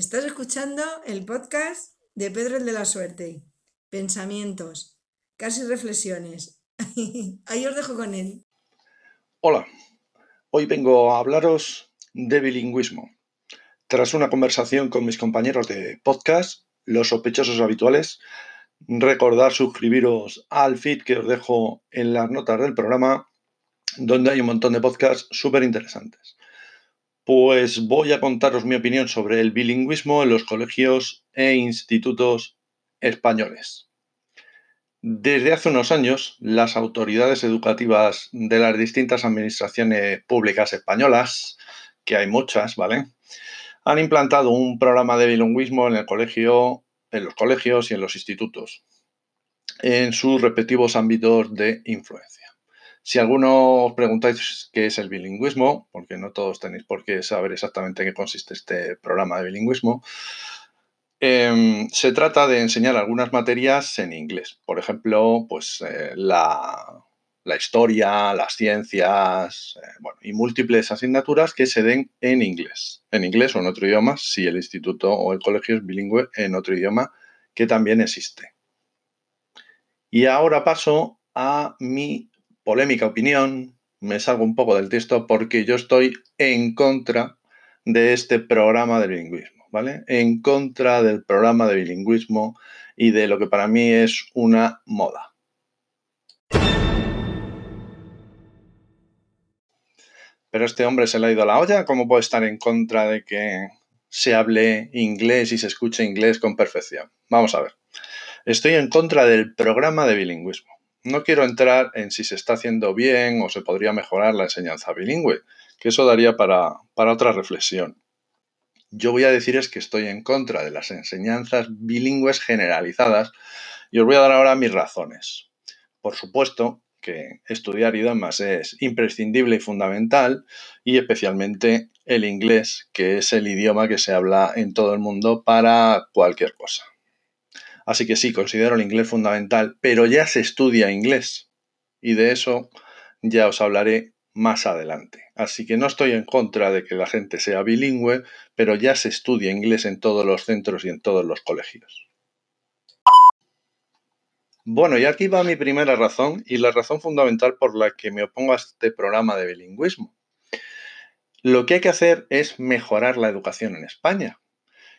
Estás escuchando el podcast de Pedro el de la Suerte. Pensamientos, casi reflexiones. Ahí os dejo con él. Hola, hoy vengo a hablaros de bilingüismo. Tras una conversación con mis compañeros de podcast, los sospechosos habituales, recordar suscribiros al feed que os dejo en las notas del programa, donde hay un montón de podcasts súper interesantes. Pues voy a contaros mi opinión sobre el bilingüismo en los colegios e institutos españoles. Desde hace unos años, las autoridades educativas de las distintas administraciones públicas españolas, que hay muchas, ¿vale? Han implantado un programa de bilingüismo en el colegio, en los colegios y en los institutos, en sus respectivos ámbitos de influencia. Si alguno os preguntáis qué es el bilingüismo, porque no todos tenéis por qué saber exactamente en qué consiste este programa de bilingüismo, em, se trata de enseñar algunas materias en inglés. Por ejemplo, pues eh, la, historia, las ciencias, eh, bueno, y múltiples asignaturas que se den en inglés. En inglés o en otro idioma, si el instituto o el colegio es bilingüe en otro idioma que también existe. Y ahora paso a mi polémica opinión, me salgo un poco del texto porque yo estoy en contra de este programa de bilingüismo, ¿vale? En contra del programa de bilingüismo y de lo que para mí es una moda. Pero este hombre se le ha ido a la olla, ¿cómo puede estar en contra de que se hable inglés y se escuche inglés con perfección? Vamos a ver. Estoy en contra del programa de bilingüismo. No quiero entrar en si se está haciendo bien o se podría mejorar la enseñanza bilingüe, que eso daría para, otra reflexión. Yo voy a decir es que estoy en contra de las enseñanzas bilingües generalizadas y os voy a dar ahora mis razones. Por supuesto que estudiar idiomas es imprescindible y fundamental y especialmente el inglés, que es el idioma que se habla en todo el mundo para cualquier cosa. Así que sí, considero el inglés fundamental, pero ya se estudia inglés. Y de eso ya os hablaré más adelante. Así que no estoy en contra de que la gente sea bilingüe, pero ya se estudia inglés en todos los centros y en todos los colegios. Bueno, y aquí va mi primera razón y la razón fundamental por la que me opongo a este programa de bilingüismo. Lo que hay que hacer es mejorar la educación en España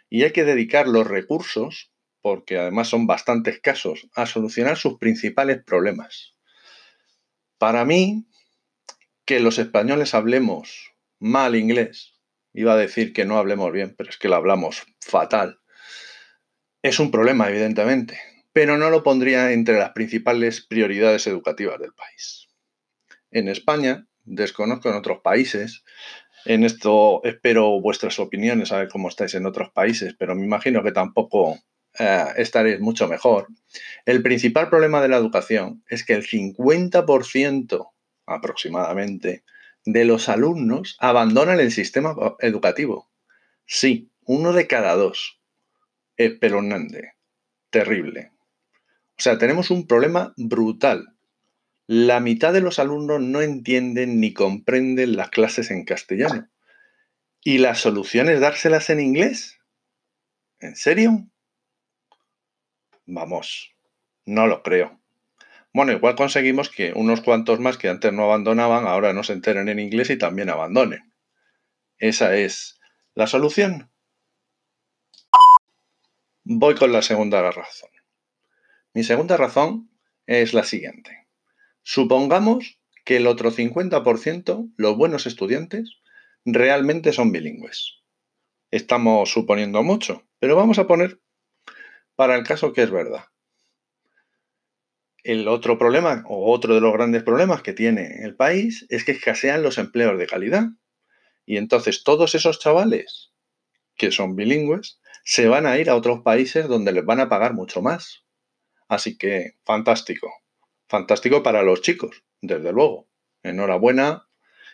y hay que dedicar los recursos porque además son bastantes casos, a solucionar sus principales problemas. Para mí, que los españoles hablemos mal inglés, iba a decir que no hablemos bien, pero es que lo hablamos fatal, es un problema, evidentemente, pero no lo pondría entre las principales prioridades educativas del país. En España, desconozco en otros países, en esto espero vuestras opiniones, a ver cómo estáis en otros países, pero me imagino que tampoco eh, estaréis mucho mejor. El principal problema de la educación es que el 50% aproximadamente de los alumnos abandonan el sistema educativo. Sí, uno de cada dos. Espeluznante. Terrible. O sea, tenemos un problema brutal. La mitad de los alumnos no entienden ni comprenden las clases en castellano. ¿Y la solución es dárselas en inglés? ¿En serio? Vamos, no lo creo. Bueno, igual conseguimos que unos cuantos más que antes no abandonaban, ahora no se enteren en inglés y también abandonen. Esa es la solución. Voy con la segunda razón. Mi segunda razón es la siguiente. Supongamos que el otro 50%, los buenos estudiantes, realmente son bilingües. Estamos suponiendo mucho, pero vamos a poner para el caso que es verdad. El otro problema, o otro de los grandes problemas que tiene el país, es que escasean los empleos de calidad. Y entonces todos esos chavales que son bilingües se van a ir a otros países donde les van a pagar mucho más. Así que fantástico. Fantástico para los chicos, desde luego. Enhorabuena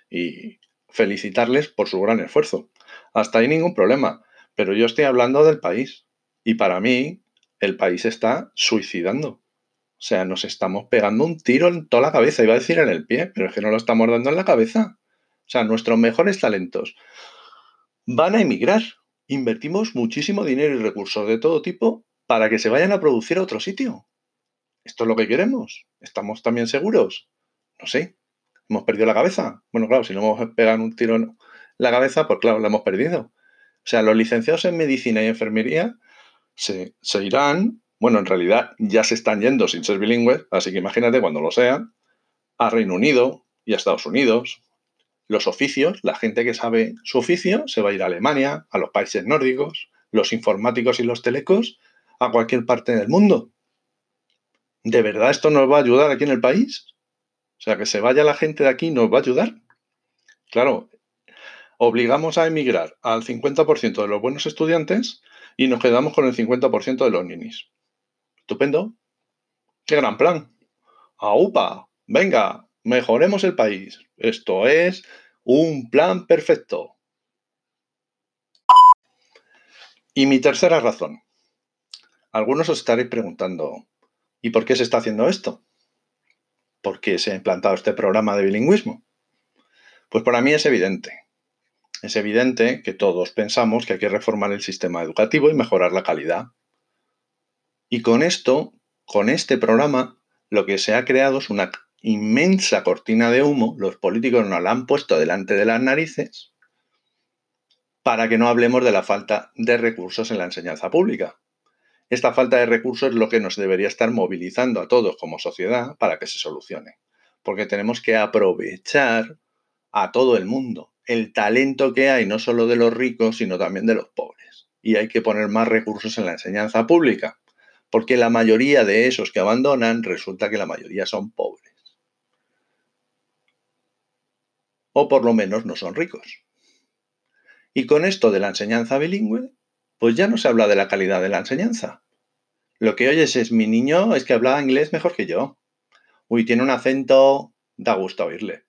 y felicitarles por su gran esfuerzo. Hasta ahí ningún problema. Pero yo estoy hablando del país. Y para mí, el país está suicidando. O sea, nos estamos pegando un tiro en toda la cabeza. Iba a decir en el pie, pero es que no lo estamos dando en la cabeza. O sea, nuestros mejores talentos van a emigrar invertimos muchísimo dinero y recursos de todo tipo para que se vayan a producir a otro sitio. ¿Esto es lo que queremos? ¿Estamos también seguros? No sé. ¿Hemos perdido la cabeza? Bueno, claro, si no hemos pegado un tiro en la cabeza, pues claro, la hemos perdido. O sea, los licenciados en medicina y enfermería se, irán, bueno, en realidad ya se están yendo sin ser bilingües, así que imagínate cuando lo sean, a Reino Unido y a Estados Unidos. Los oficios, la gente que sabe su oficio, se va a ir a Alemania, a los países nórdicos, los informáticos y los telecos, a cualquier parte del mundo. ¿De verdad esto nos va a ayudar aquí en el país? O sea, que se vaya la gente de aquí nos va a ayudar. Claro, obligamos a emigrar al 50% de los buenos estudiantes y nos quedamos con el 50% de los ninis. Estupendo. Qué gran plan. ¡Aupa! Venga, mejoremos el país. Esto es un plan perfecto. Y mi tercera razón. Algunos os estaréis preguntando, ¿y por qué se está haciendo esto? ¿Por qué se ha implantado este programa de bilingüismo? Pues para mí es evidente. Es evidente que todos pensamos que hay que reformar el sistema educativo y mejorar la calidad. Y con esto, con este programa, lo que se ha creado es una inmensa cortina de humo, los políticos nos la han puesto delante de las narices, para que no hablemos de la falta de recursos en la enseñanza pública. Esta falta de recursos es lo que nos debería estar movilizando a todos como sociedad para que se solucione, porque tenemos que aprovechar a todo el mundo, el talento que hay, no solo de los ricos, sino también de los pobres. Y hay que poner más recursos en la enseñanza pública, porque la mayoría de esos que abandonan resulta que la mayoría son pobres. O por lo menos no son ricos. Y con esto de la enseñanza bilingüe, pues ya no se habla de la calidad de la enseñanza. Lo que oyes es mi niño es que hablaba inglés mejor que yo. Uy, tiene un acento, da gusto oírle.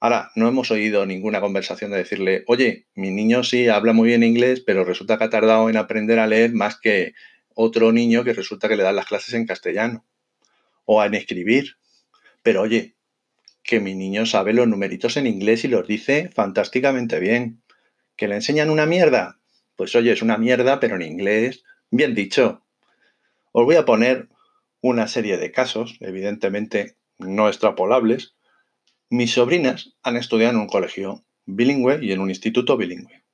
Ahora, no hemos oído ninguna conversación de decirle, oye, mi niño sí habla muy bien inglés, pero resulta que ha tardado en aprender a leer más que otro niño que resulta que le dan las clases en castellano o en escribir. Pero oye, que mi niño sabe los numeritos en inglés y los dice fantásticamente bien. ¿Que le enseñan una mierda? Pues oye, es una mierda, pero en inglés, bien dicho. Os voy a poner una serie de casos, evidentemente no extrapolables, mis sobrinas han estudiado en un colegio bilingüe y en un instituto bilingüe,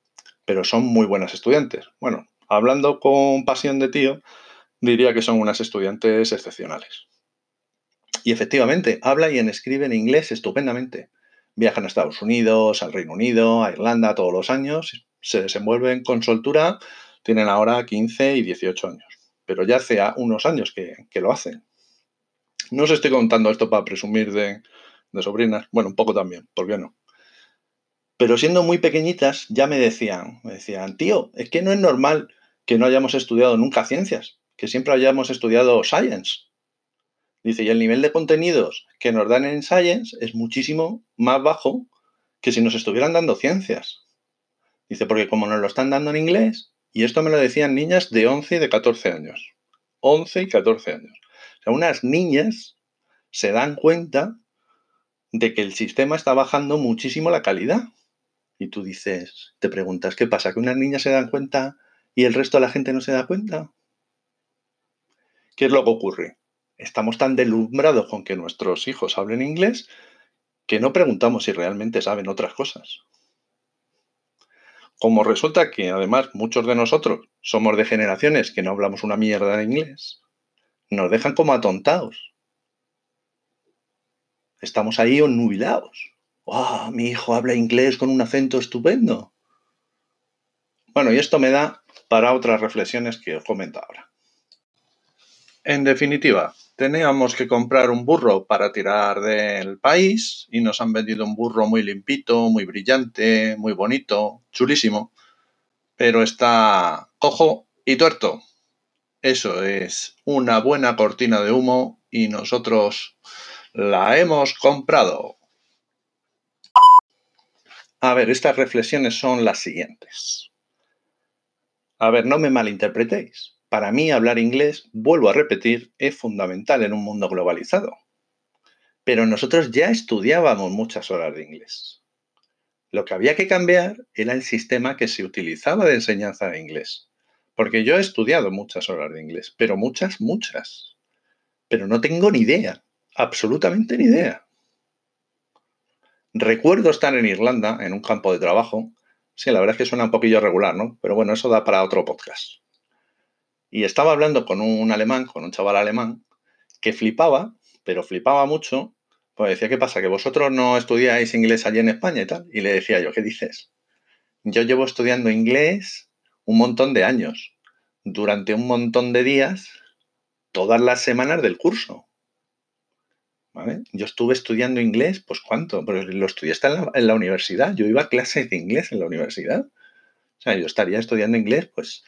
pero son muy buenas estudiantes. Bueno, hablando con pasión de tío, diría que son unas estudiantes excepcionales. Y efectivamente, habla y escribe en inglés estupendamente. Viajan a Estados Unidos, al Reino Unido, a Irlanda todos los años, se desenvuelven con soltura, tienen ahora 15 y 18 años, pero ya hace unos años que, que lo hacen. No os estoy contando esto para presumir de, de sobrinas, bueno, un poco también, ¿por qué no? Pero siendo muy pequeñitas ya me decían, me decían, tío, es que no es normal que no hayamos estudiado nunca ciencias, que siempre hayamos estudiado science. Dice, y el nivel de contenidos que nos dan en science es muchísimo más bajo que si nos estuvieran dando ciencias. Dice, porque como nos lo están dando en inglés, y esto me lo decían niñas de 11 y de 14 años. 11 y 14 años. O sea, unas niñas se dan cuenta de que el sistema está bajando muchísimo la calidad. Y tú dices, te preguntas, ¿qué pasa? ¿Que unas niñas se dan cuenta y el resto de la gente no se da cuenta? ¿Qué es lo que ocurre? Estamos tan deslumbrados con que nuestros hijos hablen inglés que no preguntamos si realmente saben otras cosas. Como resulta que además muchos de nosotros somos de generaciones que no hablamos una mierda de inglés, nos dejan como atontados estamos ahí onnubilados. ¡Wow! Mi hijo habla inglés con un acento estupendo. Bueno, y esto me da para otras reflexiones que os comento ahora. En definitiva, teníamos que comprar un burro para tirar del país y nos han vendido un burro muy limpito, muy brillante, muy bonito, chulísimo, pero está cojo y tuerto. Eso es una buena cortina de humo y nosotros la hemos comprado. A ver, estas reflexiones son las siguientes. A ver, no me malinterpretéis. Para mí hablar inglés, vuelvo a repetir, es fundamental en un mundo globalizado. Pero nosotros ya estudiábamos muchas horas de inglés. Lo que había que cambiar era el sistema que se utilizaba de enseñanza de inglés. Porque yo he estudiado muchas horas de inglés, pero muchas, muchas. Pero no tengo ni idea, absolutamente ni idea. Recuerdo estar en Irlanda, en un campo de trabajo. Sí, la verdad es que suena un poquillo regular, ¿no? Pero bueno, eso da para otro podcast. Y estaba hablando con un alemán, con un chaval alemán, que flipaba, pero flipaba mucho, pues decía, ¿qué pasa? ¿Que vosotros no estudiáis inglés allí en España y tal? Y le decía yo, ¿qué dices? Yo llevo estudiando inglés un montón de años, durante un montón de días, todas las semanas del curso. Yo estuve estudiando inglés, pues ¿cuánto? Pues lo estudié hasta en la, universidad. Yo iba a clases de inglés en la universidad. O sea, yo estaría estudiando inglés, pues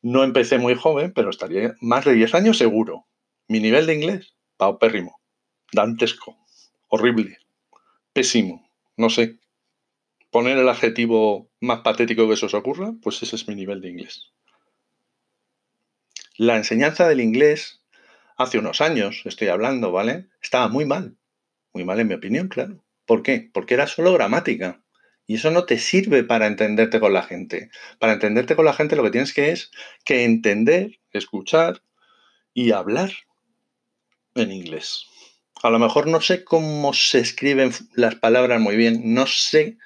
no empecé muy joven, pero estaría más de 10 años seguro. Mi nivel de inglés, paupérrimo, dantesco, horrible, pésimo, no sé. Poner el adjetivo más patético que se os ocurra, pues ese es mi nivel de inglés. La enseñanza del inglés, hace unos años, estoy hablando, ¿vale? Estaba muy mal. Muy mal en mi opinión, claro. ¿Por qué? Porque era solo gramática. Y eso no te sirve para entenderte con la gente. Para entenderte con la gente lo que tienes que es que entender, escuchar y hablar en inglés. A lo mejor no sé cómo se escriben las palabras muy bien, no sé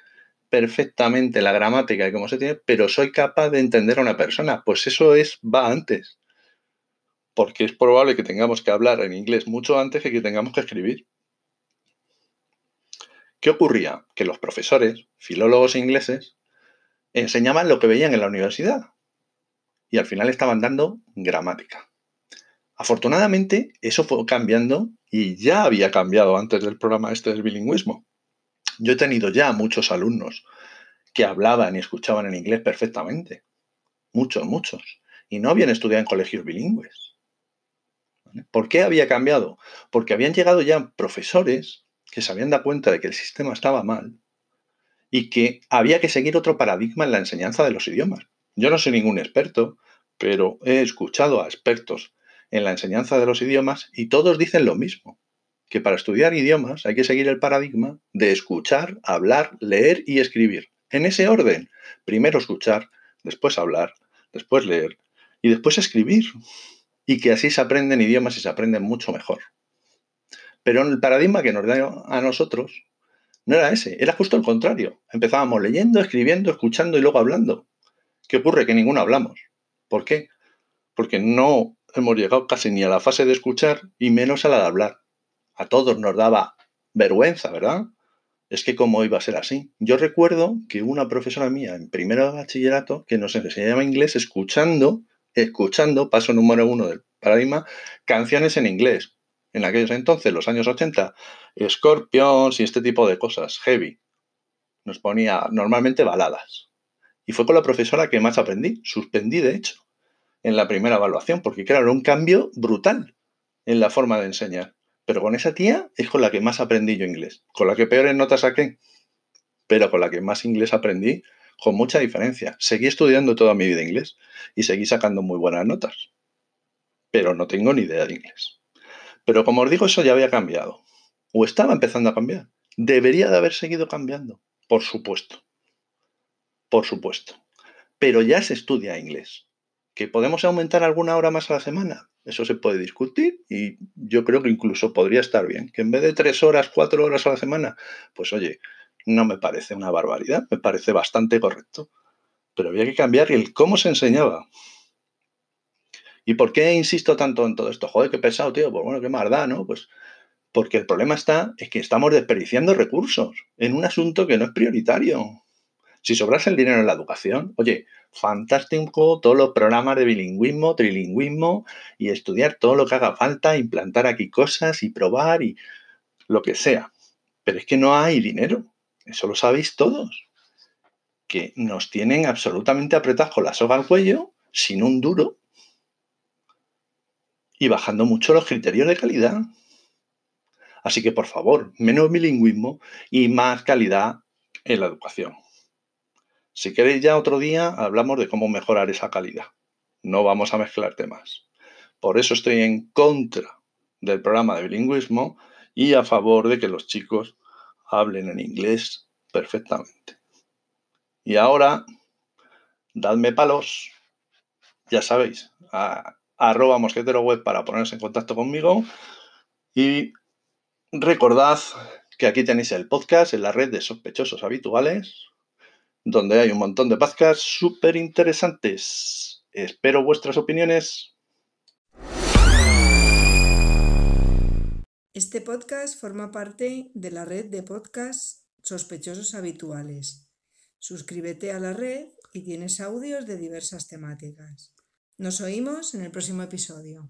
perfectamente la gramática y cómo se tiene, pero soy capaz de entender a una persona. Pues eso es, va antes. Porque es probable que tengamos que hablar en inglés mucho antes que que tengamos que escribir. ¿Qué ocurría? Que los profesores, filólogos ingleses, enseñaban lo que veían en la universidad y al final estaban dando gramática. Afortunadamente, eso fue cambiando y ya había cambiado antes del programa este del bilingüismo. Yo he tenido ya muchos alumnos que hablaban y escuchaban en inglés perfectamente. Muchos, muchos. Y no habían estudiado en colegios bilingües. ¿Por qué había cambiado? Porque habían llegado ya profesores que se habían dado cuenta de que el sistema estaba mal y que había que seguir otro paradigma en la enseñanza de los idiomas. Yo no soy ningún experto, pero he escuchado a expertos en la enseñanza de los idiomas y todos dicen lo mismo, que para estudiar idiomas hay que seguir el paradigma de escuchar, hablar, leer y escribir. En ese orden, primero escuchar, después hablar, después leer y después escribir. Y que así se aprenden idiomas y se aprenden mucho mejor. Pero el paradigma que nos da a nosotros no era ese, era justo el contrario. Empezábamos leyendo, escribiendo, escuchando y luego hablando. ¿Qué ocurre? Que ninguno hablamos. ¿Por qué? Porque no hemos llegado casi ni a la fase de escuchar y menos a la de hablar. A todos nos daba vergüenza, ¿verdad? Es que cómo iba a ser así. Yo recuerdo que una profesora mía en primero de bachillerato que nos enseñaba inglés escuchando, escuchando, paso número uno del paradigma, canciones en inglés en aquellos entonces, los años 80, Scorpions y este tipo de cosas, heavy. Nos ponía normalmente baladas. Y fue con la profesora que más aprendí, suspendí de hecho, en la primera evaluación, porque claro, era un cambio brutal en la forma de enseñar. Pero con esa tía es con la que más aprendí yo inglés, con la que peores notas saqué, pero con la que más inglés aprendí con mucha diferencia. Seguí estudiando toda mi vida inglés y seguí sacando muy buenas notas, pero no tengo ni idea de inglés. Pero como os digo, eso ya había cambiado. O estaba empezando a cambiar. Debería de haber seguido cambiando. Por supuesto. Por supuesto. Pero ya se estudia inglés. ¿Que podemos aumentar alguna hora más a la semana? Eso se puede discutir y yo creo que incluso podría estar bien. Que en vez de tres horas, cuatro horas a la semana, pues oye, no me parece una barbaridad, me parece bastante correcto. Pero había que cambiar el cómo se enseñaba. ¿Y por qué insisto tanto en todo esto? Joder, qué pesado, tío. Pues bueno, qué maldad, ¿no? Pues porque el problema está es que estamos desperdiciando recursos en un asunto que no es prioritario. Si sobrase el dinero en la educación, oye, fantástico todos los programas de bilingüismo, trilingüismo y estudiar todo lo que haga falta, implantar aquí cosas y probar y lo que sea. Pero es que no hay dinero. Eso lo sabéis todos. Que nos tienen absolutamente apretados con la soga al cuello, sin un duro, y bajando mucho los criterios de calidad. Así que, por favor, menos bilingüismo y más calidad en la educación. Si queréis ya otro día, hablamos de cómo mejorar esa calidad. No vamos a mezclar temas. Por eso estoy en contra del programa de bilingüismo y a favor de que los chicos hablen en inglés perfectamente. Y ahora, dadme palos, ya sabéis, arroba mosquetero web para ponerse en contacto conmigo y recordad que aquí tenéis el podcast en la red de sospechosos habituales, donde hay un montón de podcasts súper interesantes. Espero vuestras opiniones. Este podcast forma parte de la red de podcasts sospechosos habituales. Suscríbete a la red y tienes audios de diversas temáticas. Nos oímos en el próximo episodio.